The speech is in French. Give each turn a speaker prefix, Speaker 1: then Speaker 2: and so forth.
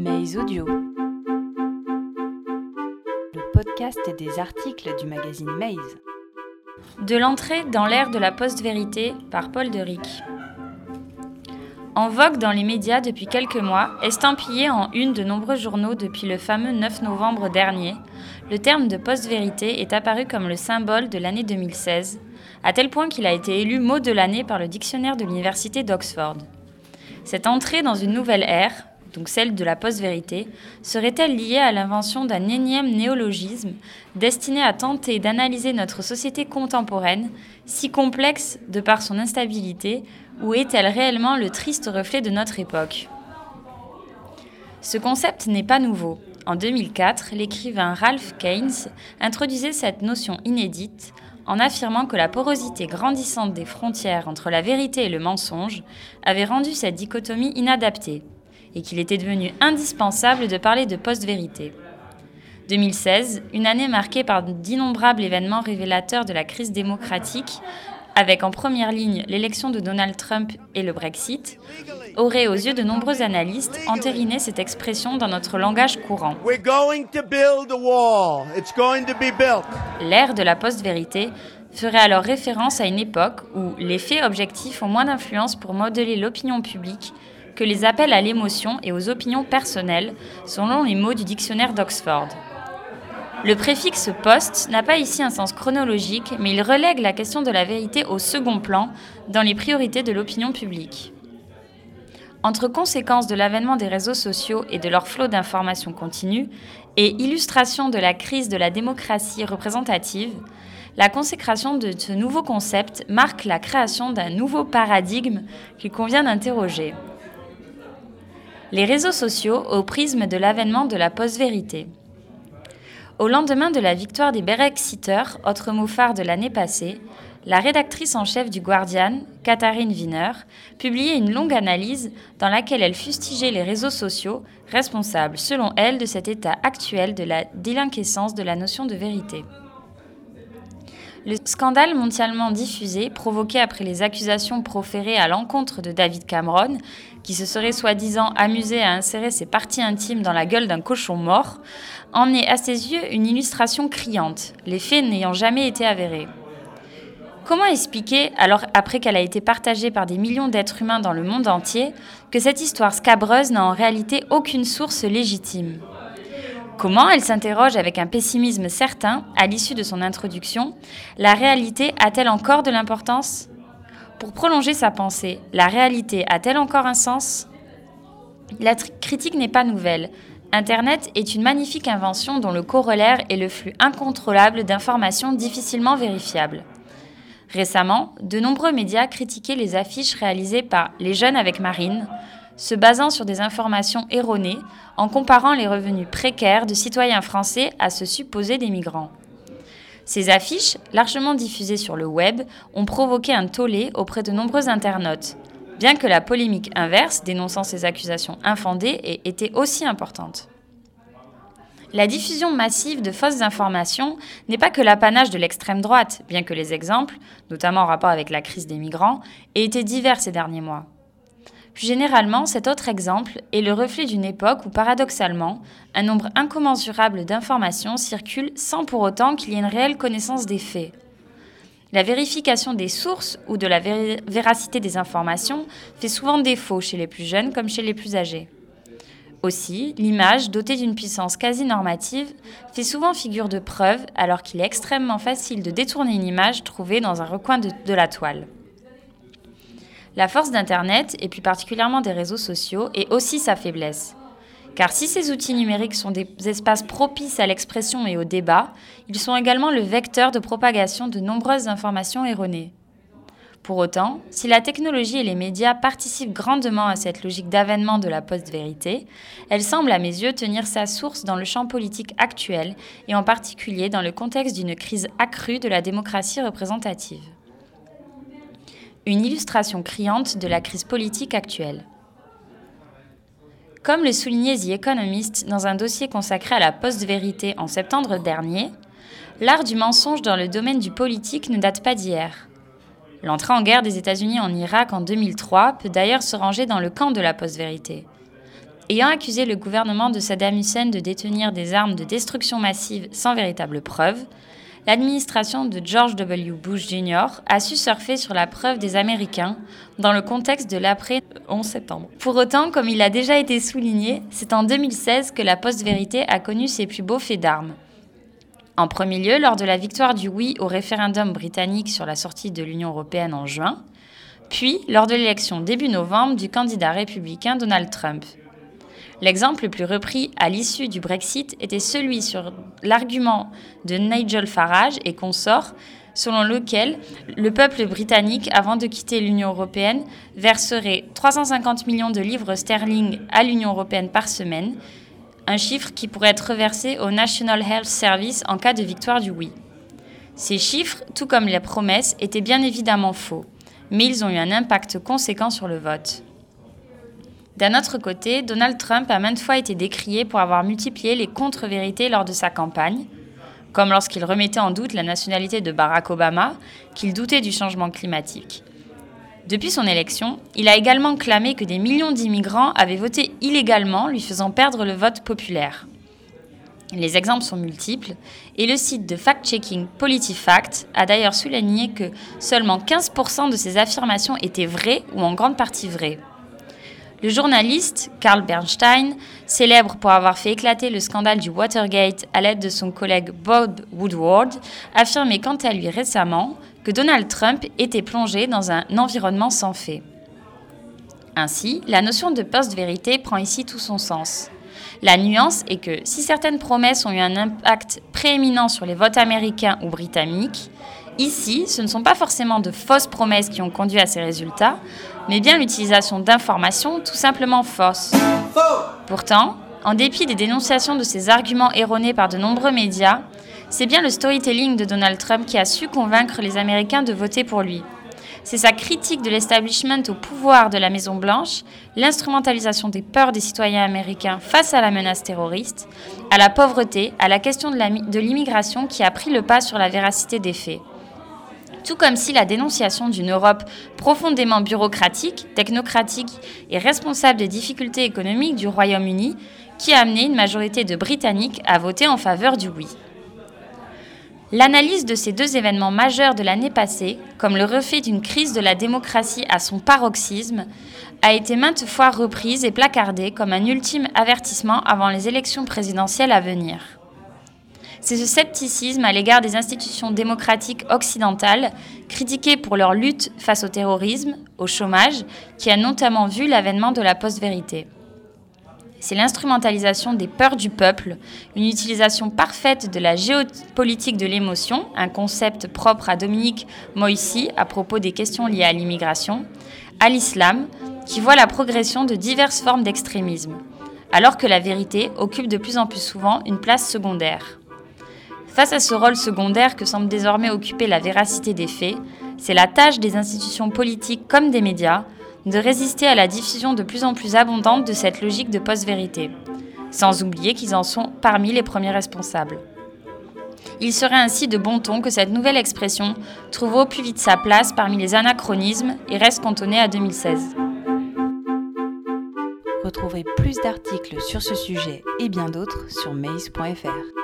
Speaker 1: Maze Audio. Le podcast et des articles du magazine Maze.
Speaker 2: De l'entrée dans l'ère de la post-vérité par Paul Deric. En vogue dans les médias depuis quelques mois, estampillé en une de nombreux journaux depuis le fameux 9 novembre dernier, le terme de post-vérité est apparu comme le symbole de l'année 2016, à tel point qu'il a été élu mot de l'année par le dictionnaire de l'université d'Oxford. Cette entrée dans une nouvelle ère, donc celle de la post-vérité, serait-elle liée à l'invention d'un énième néologisme destiné à tenter d'analyser notre société contemporaine, si complexe de par son instabilité, ou est-elle réellement le triste reflet de notre époque? Ce concept n'est pas nouveau. En 2004, l'écrivain Ralph Keynes introduisait cette notion inédite en affirmant que la porosité grandissante des frontières entre la vérité et le mensonge avait rendu cette dichotomie inadaptée et qu'il était devenu indispensable de parler de post-vérité. 2016, une année marquée par d'innombrables événements révélateurs de la crise démocratique, avec en première ligne l'élection de Donald Trump et le Brexit, aurait aux yeux de nombreux analystes entériné cette expression dans notre langage courant. L'ère de la post-vérité ferait alors référence à une époque où les faits objectifs ont moins d'influence pour modeler l'opinion publique que les appels à l'émotion et aux opinions personnelles, selon les mots du dictionnaire d'Oxford. Le préfixe post n'a pas ici un sens chronologique, mais il relègue la question de la vérité au second plan dans les priorités de l'opinion publique. Entre conséquences de l'avènement des réseaux sociaux et de leur flot d'informations continues, et illustration de la crise de la démocratie représentative, la consécration de ce nouveau concept marque la création d'un nouveau paradigme qu'il convient d'interroger. Les réseaux sociaux au prisme de l'avènement de la post-vérité. Au lendemain de la victoire des Brexiteurs, autre mot de l'année passée, la rédactrice en chef du Guardian, Katharine Wiener, publiait une longue analyse dans laquelle elle fustigeait les réseaux sociaux, responsables, selon elle, de cet état actuel de la délinquescence de la notion de vérité. Le scandale mondialement diffusé, provoqué après les accusations proférées à l'encontre de David Cameron, qui se serait soi-disant amusé à insérer ses parties intimes dans la gueule d'un cochon mort, en est à ses yeux une illustration criante, les faits n'ayant jamais été avérés. Comment expliquer, alors après qu'elle a été partagée par des millions d'êtres humains dans le monde entier, que cette histoire scabreuse n'a en réalité aucune source légitime? Comment, elle s'interroge avec un pessimisme certain, à l'issue de son introduction, la réalité a-t-elle encore de l'importance? Pour prolonger sa pensée, la réalité a-t-elle encore un sens? La critique n'est pas nouvelle. Internet est une magnifique invention dont le corollaire est le flux incontrôlable d'informations difficilement vérifiables. Récemment, de nombreux médias critiquaient les affiches réalisées par Les Jeunes avec Marine, se basant sur des informations erronées en comparant les revenus précaires de citoyens français à ceux supposés des migrants. Ces affiches, largement diffusées sur le web, ont provoqué un tollé auprès de nombreux internautes, bien que la polémique inverse, dénonçant ces accusations infondées, ait été aussi importante. La diffusion massive de fausses informations n'est pas que l'apanage de l'extrême droite, bien que les exemples, notamment en rapport avec la crise des migrants, aient été divers ces derniers mois. Généralement, cet autre exemple est le reflet d'une époque où, paradoxalement, un nombre incommensurable d'informations circulent sans pour autant qu'il y ait une réelle connaissance des faits. La vérification des sources ou de la véracité des informations fait souvent défaut chez les plus jeunes comme chez les plus âgés. Aussi, l'image, dotée d'une puissance quasi normative, fait souvent figure de preuve alors qu'il est extrêmement facile de détourner une image trouvée dans un recoin de la toile. La force d'Internet, et plus particulièrement des réseaux sociaux, est aussi sa faiblesse. Car si ces outils numériques sont des espaces propices à l'expression et au débat, ils sont également le vecteur de propagation de nombreuses informations erronées. Pour autant, si la technologie et les médias participent grandement à cette logique d'avènement de la post-vérité, elle semble à mes yeux tenir sa source dans le champ politique actuel et en particulier dans le contexte d'une crise accrue de la démocratie représentative une illustration criante de la crise politique actuelle. Comme le soulignait The Economist dans un dossier consacré à la post-vérité en septembre dernier, l'art du mensonge dans le domaine du politique ne date pas d'hier. L'entrée en guerre des États-Unis en Irak en 2003 peut d'ailleurs se ranger dans le camp de la post-vérité. Ayant accusé le gouvernement de Saddam Hussein de détenir des armes de destruction massive sans véritable preuve, l'administration de George W. Bush Jr. a su surfer sur la preuve des Américains dans le contexte de l'après 11 septembre. Pour autant, comme il a déjà été souligné, c'est en 2016 que la post-vérité a connu ses plus beaux faits d'armes. En premier lieu, lors de la victoire du oui au référendum britannique sur la sortie de l'Union européenne en juin, puis lors de l'élection début novembre du candidat républicain Donald Trump. L'exemple le plus repris à l'issue du Brexit était celui sur l'argument de Nigel Farage et consorts selon lequel le peuple britannique, avant de quitter l'Union européenne, verserait 350 millions de livres sterling à l'Union européenne par semaine, un chiffre qui pourrait être reversé au National Health Service en cas de victoire du oui. Ces chiffres, tout comme les promesses, étaient bien évidemment faux, mais ils ont eu un impact conséquent sur le vote. D'un autre côté, Donald Trump a maintes fois été décrié pour avoir multiplié les contre-vérités lors de sa campagne, comme lorsqu'il remettait en doute la nationalité de Barack Obama, qu'il doutait du changement climatique. Depuis son élection, il a également clamé que des millions d'immigrants avaient voté illégalement, lui faisant perdre le vote populaire. Les exemples sont multiples, et le site de fact-checking PolitiFact a d'ailleurs souligné que seulement 15% de ces affirmations étaient vraies ou en grande partie vraies. Le journaliste Carl Bernstein, célèbre pour avoir fait éclater le scandale du Watergate à l'aide de son collègue Bob Woodward, affirmait quant à lui récemment que Donald Trump était plongé dans un environnement sans fait. Ainsi, la notion de post-vérité prend ici tout son sens. La nuance est que si certaines promesses ont eu un impact prééminent sur les votes américains ou britanniques, Ici, ce ne sont pas forcément de fausses promesses qui ont conduit à ces résultats, mais bien l'utilisation d'informations tout simplement fausses. Pourtant, en dépit des dénonciations de ces arguments erronés par de nombreux médias, c'est bien le storytelling de Donald Trump qui a su convaincre les Américains de voter pour lui. C'est sa critique de l'establishment au pouvoir de la Maison-Blanche, l'instrumentalisation des peurs des citoyens américains face à la menace terroriste, à la pauvreté, à la question de l'immigration qui a pris le pas sur la véracité des faits tout comme si la dénonciation d'une Europe profondément bureaucratique, technocratique et responsable des difficultés économiques du Royaume-Uni, qui a amené une majorité de Britanniques à voter en faveur du oui. L'analyse de ces deux événements majeurs de l'année passée, comme le reflet d'une crise de la démocratie à son paroxysme, a été maintes fois reprise et placardée comme un ultime avertissement avant les élections présidentielles à venir. C'est ce scepticisme à l'égard des institutions démocratiques occidentales, critiquées pour leur lutte face au terrorisme, au chômage, qui a notamment vu l'avènement de la post-vérité. C'est l'instrumentalisation des peurs du peuple, une utilisation parfaite de la géopolitique de l'émotion, un concept propre à Dominique Moissy à propos des questions liées à l'immigration, à l'islam, qui voit la progression de diverses formes d'extrémisme, alors que la vérité occupe de plus en plus souvent une place secondaire. Face à ce rôle secondaire que semble désormais occuper la véracité des faits, c'est la tâche des institutions politiques comme des médias de résister à la diffusion de plus en plus abondante de cette logique de post-vérité, sans oublier qu'ils en sont parmi les premiers responsables. Il serait ainsi de bon ton que cette nouvelle expression trouve au plus vite sa place parmi les anachronismes et reste cantonnée à 2016.
Speaker 1: Retrouvez plus d'articles sur ce sujet et bien d'autres sur.